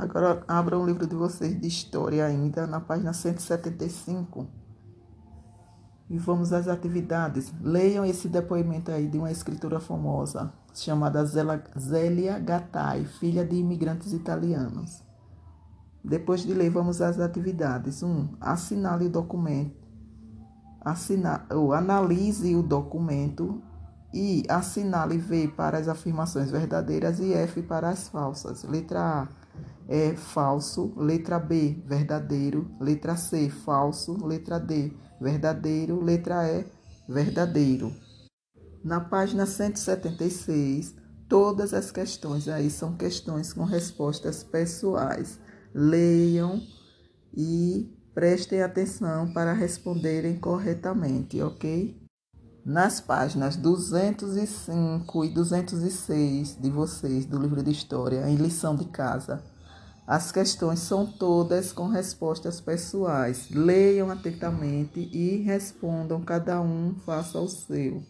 Agora abra um livro de vocês de história ainda, na página 175. E vamos às atividades. Leiam esse depoimento aí de uma escritora famosa, chamada Zélia Gattai, filha de imigrantes italianos. Depois de ler, vamos às atividades. 1. Um, assinale o documento. Assina, ou analise o documento e assinale V para as afirmações verdadeiras e F para as falsas. Letra A é falso, letra B, verdadeiro, letra C, falso, letra D, verdadeiro, letra E, verdadeiro. Na página 176, todas as questões aí são questões com respostas pessoais. Leiam e prestem atenção para responderem corretamente, ok? Nas páginas 205 e 206 de vocês do livro de história, em lição de casa, as questões são todas com respostas pessoais. Leiam atentamente e respondam, cada um faça o seu.